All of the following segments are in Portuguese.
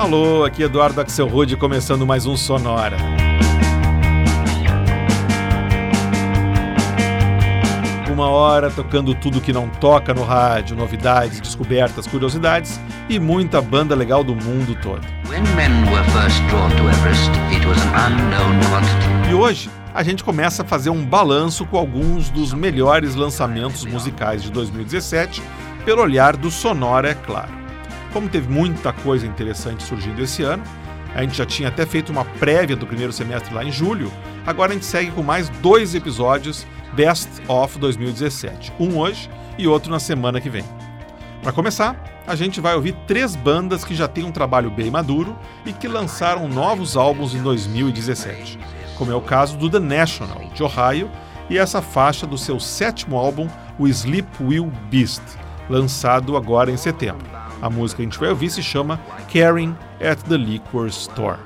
Alô, aqui Eduardo Axel Rude começando mais um Sonora. Uma hora tocando tudo que não toca no rádio, novidades, descobertas, curiosidades e muita banda legal do mundo todo. E hoje a gente começa a fazer um balanço com alguns dos melhores lançamentos musicais de 2017 pelo olhar do Sonora, é claro. Como teve muita coisa interessante surgindo esse ano, a gente já tinha até feito uma prévia do primeiro semestre lá em julho, agora a gente segue com mais dois episódios Best of 2017, um hoje e outro na semana que vem. Para começar, a gente vai ouvir três bandas que já têm um trabalho bem maduro e que lançaram novos álbuns em 2017, como é o caso do The National, de Ohio, e essa faixa do seu sétimo álbum, o Sleep Will Beast, lançado agora em setembro. A música que a gente vai ouvir se chama Caring at the Liquor Store.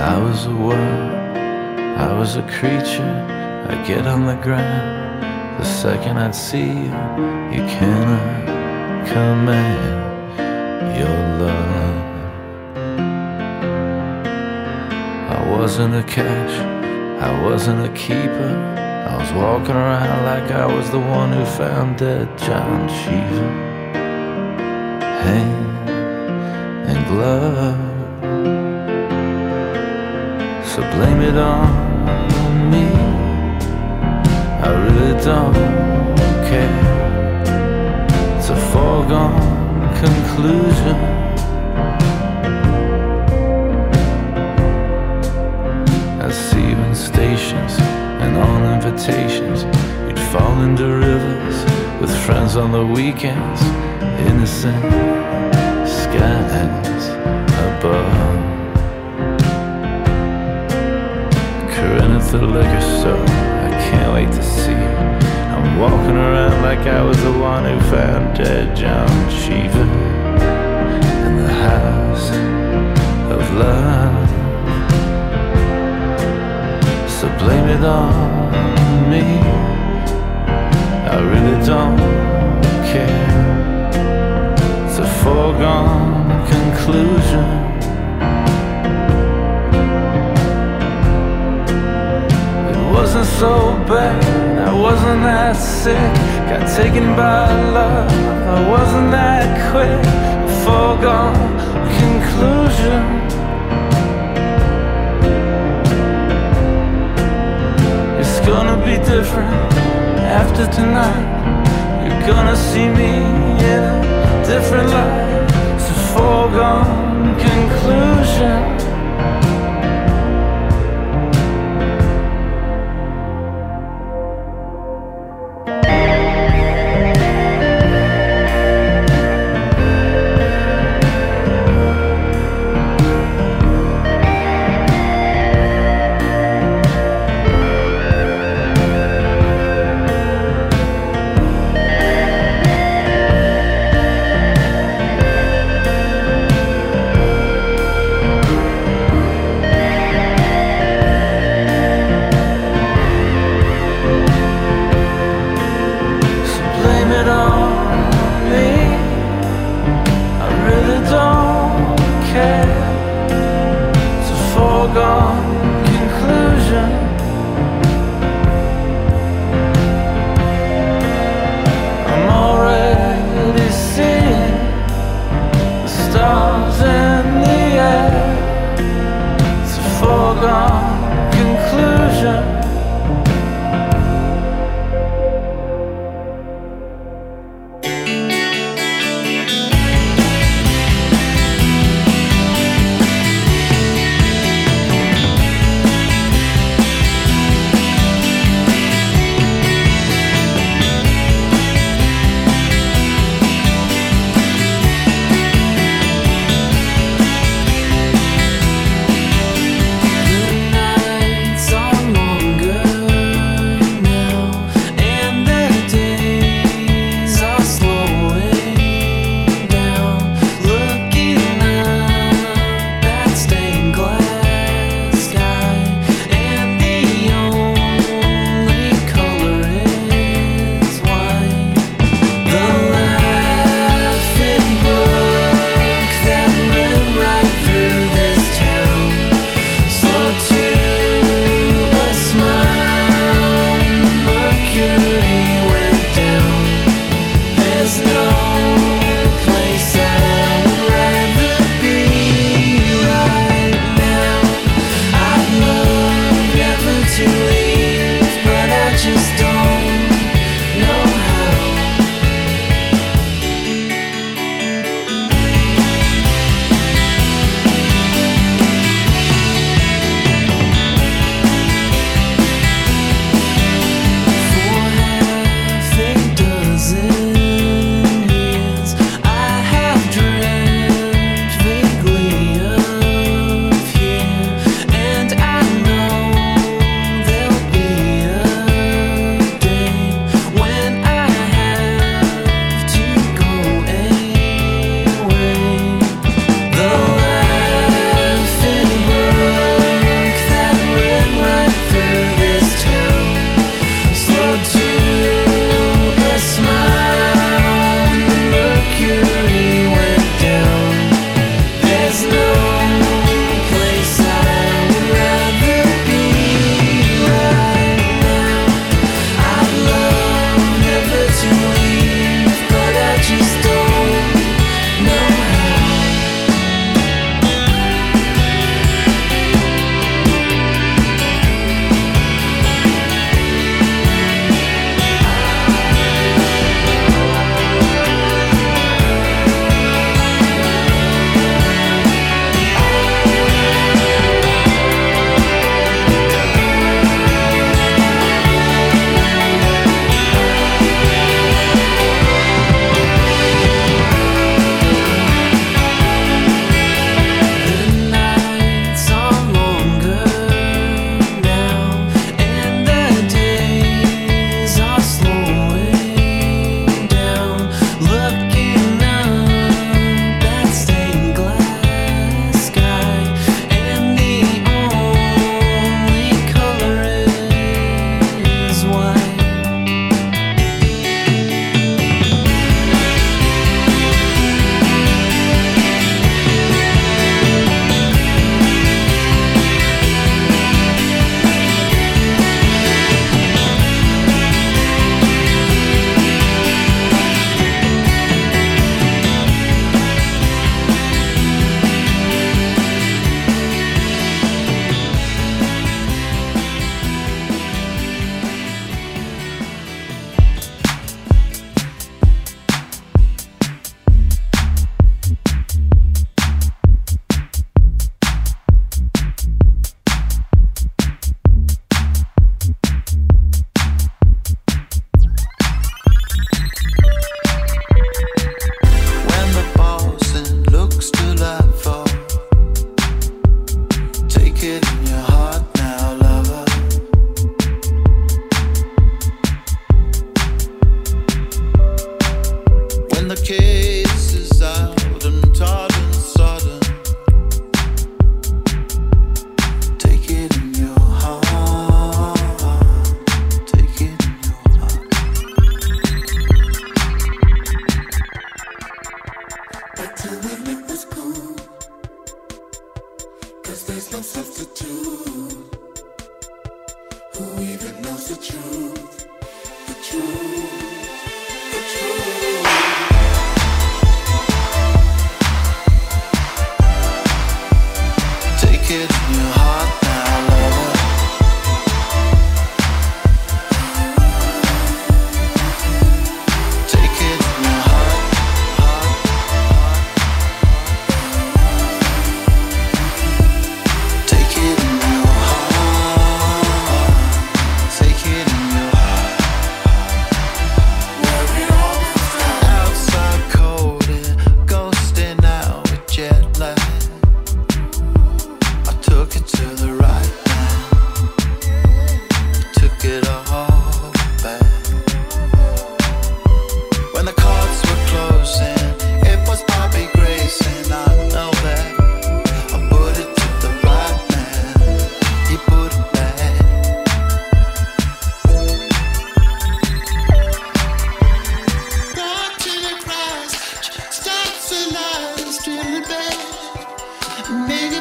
I was a world, I was a creature. I get on the ground. The second I'd see you, you cannot command your love. I wasn't a catch, I wasn't a keeper. I was walking around like I was the one who found dead John Cheever. Hand and glove. So blame it on me. I really don't care. It's a foregone conclusion. See you stations and on invitations. You'd fall into rivers with friends on the weekends. Innocent skies above. Corinne at the liquor store. I can't wait to see you. I'm walking around like I was the one who found dead John Cheever in the house of love. So blame it on me. I really don't care. It's a foregone conclusion. Wasn't so bad, I wasn't that sick. Got taken by love, I wasn't that quick. A foregone conclusion. It's gonna be different after tonight. You're gonna see me in a different light. It's a foregone conclusion.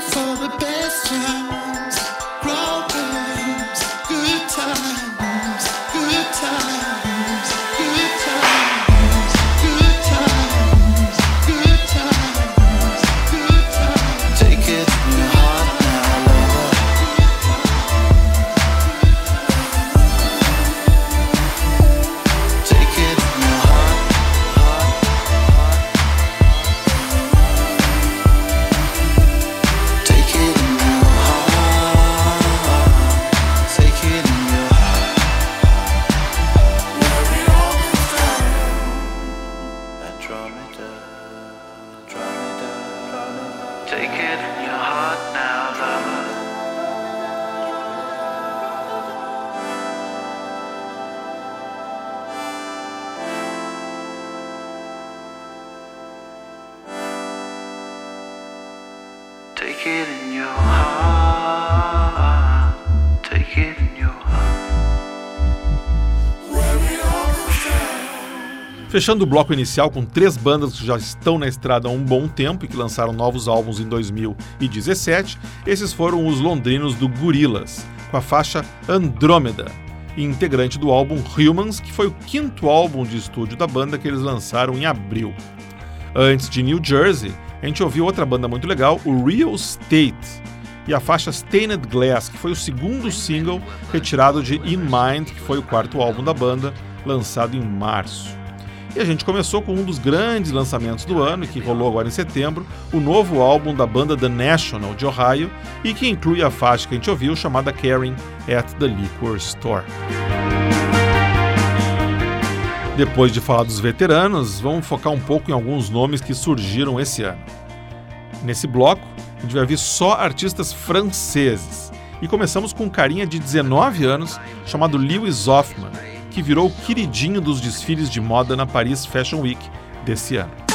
for the best, time. Fechando o bloco inicial com três bandas que já estão na estrada há um bom tempo e que lançaram novos álbuns em 2017, esses foram os londrinos do Gorillaz, com a faixa Andrômeda, integrante do álbum Humans, que foi o quinto álbum de estúdio da banda que eles lançaram em abril. Antes de New Jersey, a gente ouviu outra banda muito legal, o Real State, e a faixa Stained Glass, que foi o segundo single retirado de In Mind, que foi o quarto álbum da banda, lançado em março. E a gente começou com um dos grandes lançamentos do ano, que rolou agora em setembro, o novo álbum da banda The National de Ohio, e que inclui a faixa que a gente ouviu chamada Caring at the Liquor Store. Depois de falar dos veteranos, vamos focar um pouco em alguns nomes que surgiram esse ano. Nesse bloco, a gente vai ver só artistas franceses. E começamos com um carinha de 19 anos chamado Lewis Hoffman, que virou o queridinho dos desfiles de moda na Paris Fashion Week desse ano.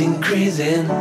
Increasing.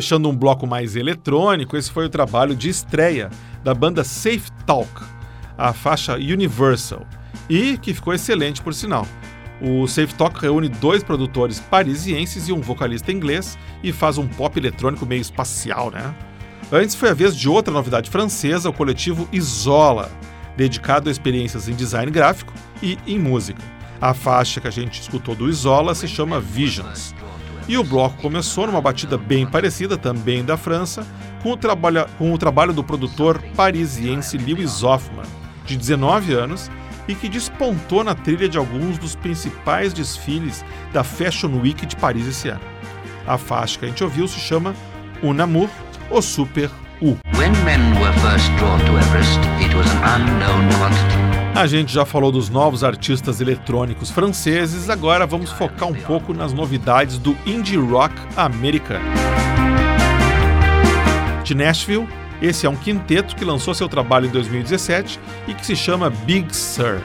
Fechando um bloco mais eletrônico, esse foi o trabalho de estreia da banda Safe Talk, a faixa Universal, e que ficou excelente por sinal. O Safe Talk reúne dois produtores parisienses e um vocalista inglês e faz um pop eletrônico meio espacial, né? Antes foi a vez de outra novidade francesa, o coletivo Isola, dedicado a experiências em design gráfico e em música. A faixa que a gente escutou do Isola se chama Visions. E o bloco começou numa batida bem parecida, também da França, com o, trabalho, com o trabalho do produtor parisiense Lewis Hoffman, de 19 anos, e que despontou na trilha de alguns dos principais desfiles da Fashion Week de Paris esse ano. A faixa que a gente ouviu se chama Un Amour, o Super U. A gente já falou dos novos artistas eletrônicos franceses, agora vamos focar um pouco nas novidades do indie rock americano. De Nashville, esse é um quinteto que lançou seu trabalho em 2017 e que se chama Big Sur.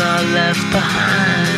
Are left behind.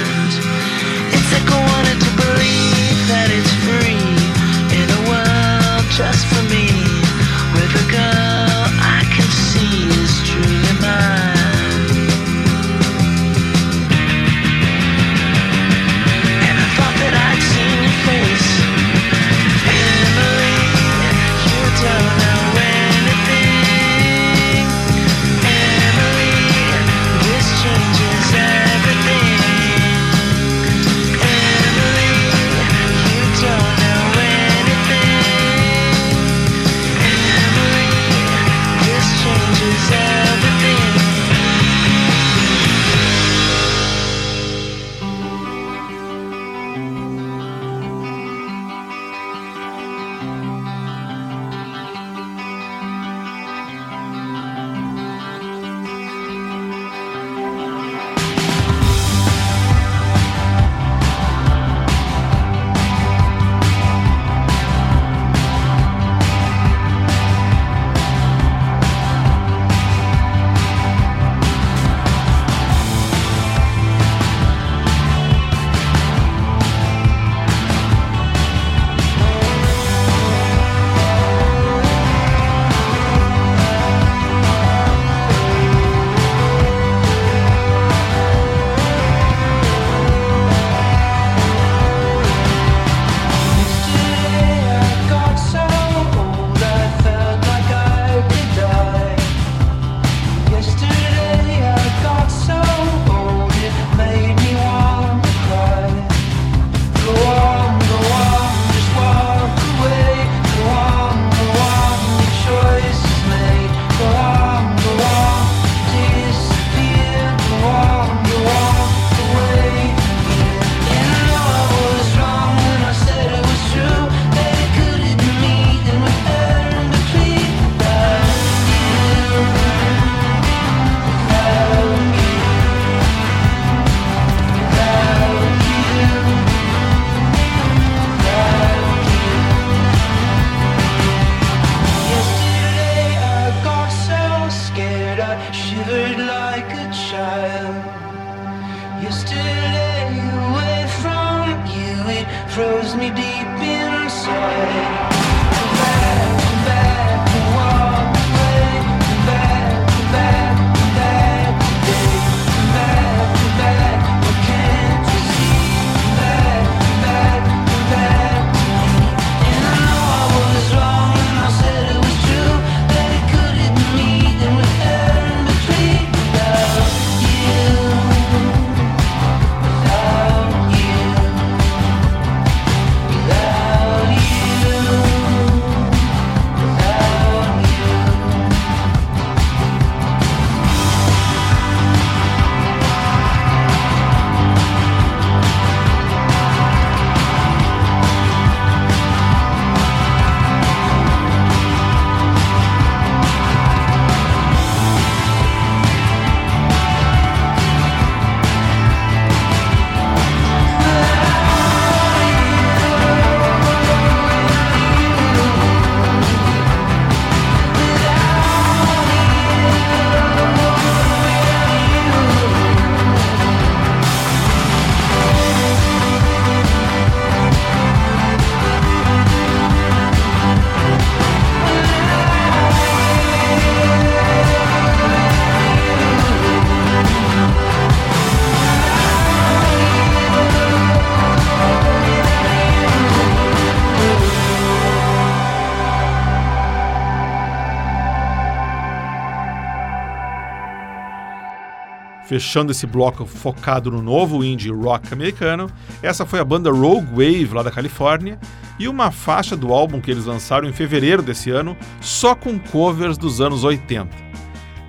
Fechando esse bloco focado no novo indie rock americano, essa foi a banda Rogue Wave lá da Califórnia e uma faixa do álbum que eles lançaram em fevereiro desse ano, só com covers dos anos 80.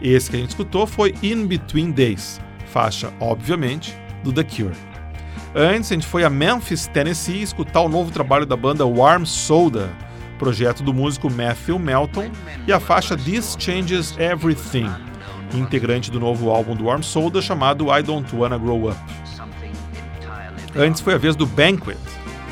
Esse que a gente escutou foi In Between Days, faixa, obviamente, do The Cure. Antes, a gente foi a Memphis, Tennessee, escutar o novo trabalho da banda Warm Soda, projeto do músico Matthew Melton, e a faixa This Changes Everything, integrante do novo álbum do Warm Soda chamado I Don't Wanna Grow Up. Antes foi a vez do Banquet,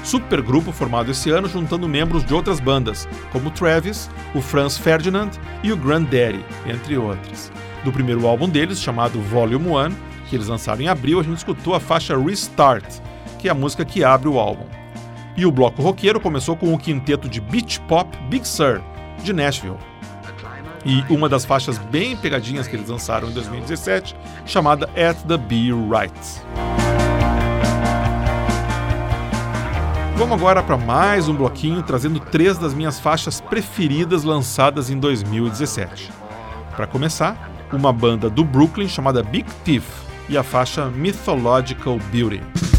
supergrupo formado esse ano juntando membros de outras bandas, como Travis, o Franz Ferdinand e o Granddaddy, entre outras. Do primeiro álbum deles, chamado Volume 1, que eles lançaram em abril, a gente escutou a faixa Restart, que é a música que abre o álbum. E o bloco roqueiro começou com o quinteto de beach pop Big Sur, de Nashville. E uma das faixas bem pegadinhas que eles lançaram em 2017, chamada At the Be Right. Vamos agora para mais um bloquinho trazendo três das minhas faixas preferidas lançadas em 2017. Para começar, uma banda do Brooklyn chamada Big Thief e a faixa Mythological Beauty.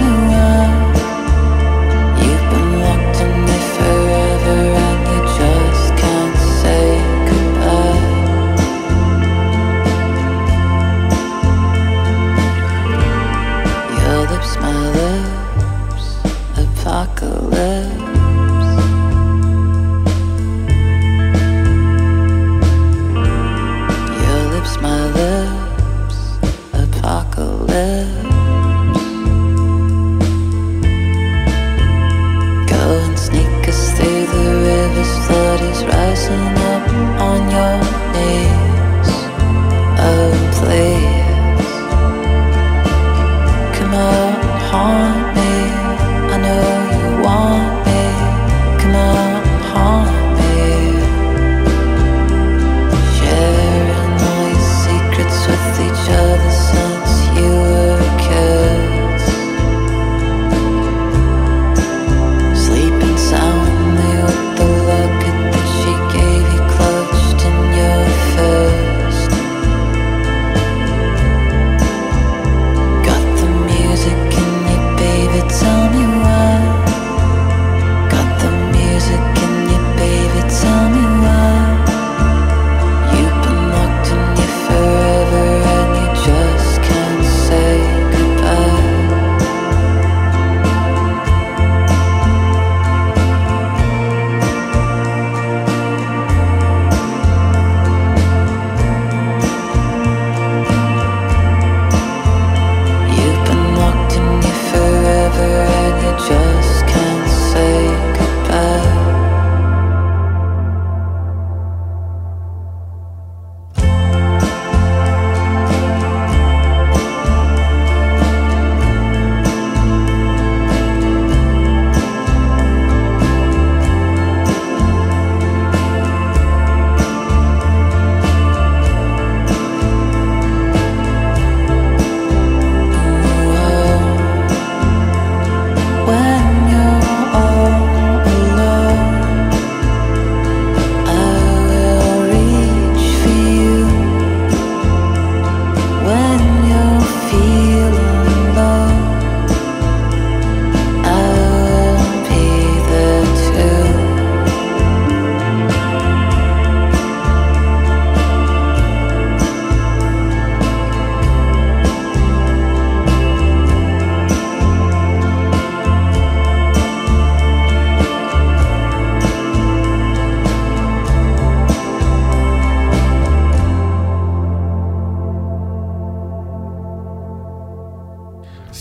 mirage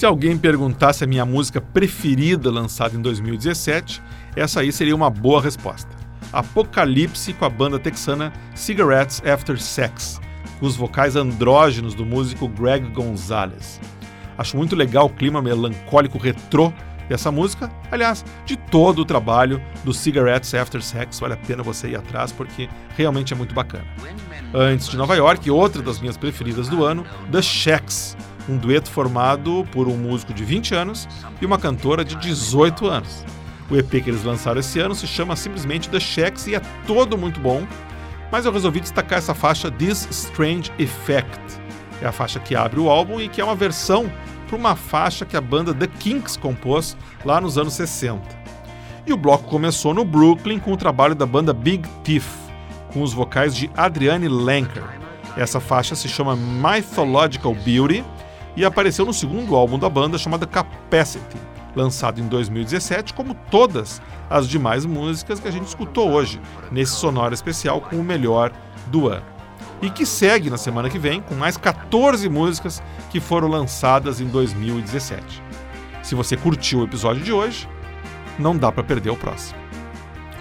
alguém perguntasse a minha música preferida lançada em 2017, essa aí seria uma boa resposta. Apocalipse com a banda texana Cigarettes After Sex, com os vocais andrógenos do músico Greg Gonzalez. Acho muito legal o clima melancólico retrô dessa música, aliás, de todo o trabalho do Cigarettes After Sex, vale a pena você ir atrás porque realmente é muito bacana. Antes de Nova York, outra das minhas preferidas do ano, The Shacks, um dueto formado por um músico de 20 anos e uma cantora de 18 anos. O EP que eles lançaram esse ano se chama simplesmente The Shacks e é todo muito bom, mas eu resolvi destacar essa faixa This Strange Effect. É a faixa que abre o álbum e que é uma versão para uma faixa que a banda The Kinks compôs lá nos anos 60. E o bloco começou no Brooklyn com o trabalho da banda Big Thief, com os vocais de Adriane Lenker. Essa faixa se chama Mythological Beauty e apareceu no segundo álbum da banda chamado Capacity, lançado em 2017, como todas as demais músicas que a gente escutou hoje, nesse sonoro especial com o melhor do ano. E que segue na semana que vem com mais 14 músicas que foram lançadas em 2017. Se você curtiu o episódio de hoje, não dá para perder o próximo.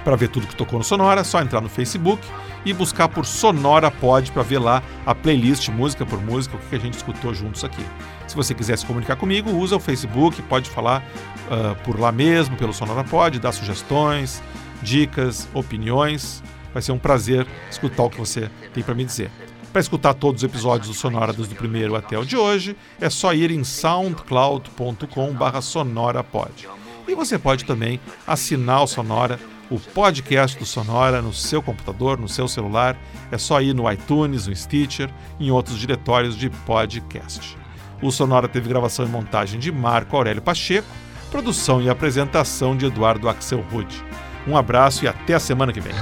Para ver tudo que tocou no Sonora, é só entrar no Facebook e buscar por Sonora Pod para ver lá a playlist música por música, o que a gente escutou juntos aqui. Se você quiser se comunicar comigo, usa o Facebook, pode falar uh, por lá mesmo, pelo Sonora Pod, dar sugestões, dicas, opiniões. Vai ser um prazer escutar o que você tem para me dizer. Para escutar todos os episódios do Sonora desde o primeiro até o de hoje, é só ir em soundcloud.com/sonorapod. E você pode também assinar o Sonora, o podcast do Sonora no seu computador, no seu celular. É só ir no iTunes, no Stitcher, em outros diretórios de podcast. O Sonora teve gravação e montagem de Marco Aurélio Pacheco, produção e apresentação de Eduardo Axel Rude. Um abraço e até a semana que vem.